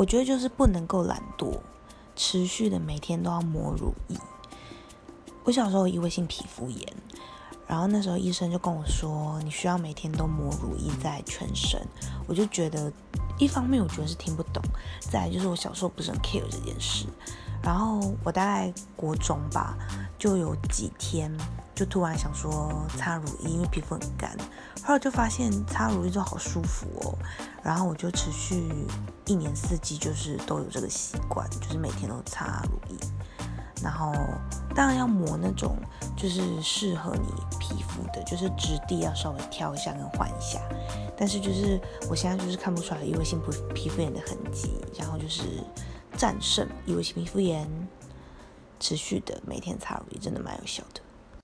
我觉得就是不能够懒惰，持续的每天都要抹乳液。我小时候有异位性皮肤炎，然后那时候医生就跟我说，你需要每天都抹乳液在全身。我就觉得，一方面我觉得是听不懂，再来就是我小时候不是很 care 这件事。然后我大概国中吧，就有几天就突然想说擦乳液，因为皮肤很干。后来就发现擦乳液就好舒服哦，然后我就持续一年四季就是都有这个习惯，就是每天都擦乳液。然后当然要抹那种就是适合你皮肤的，就是质地要稍微挑一下跟换一下。但是就是我现在就是看不出来异位性皮皮肤炎的痕迹，然后就是战胜异位性皮肤炎，持续的每天擦乳液真的蛮有效的。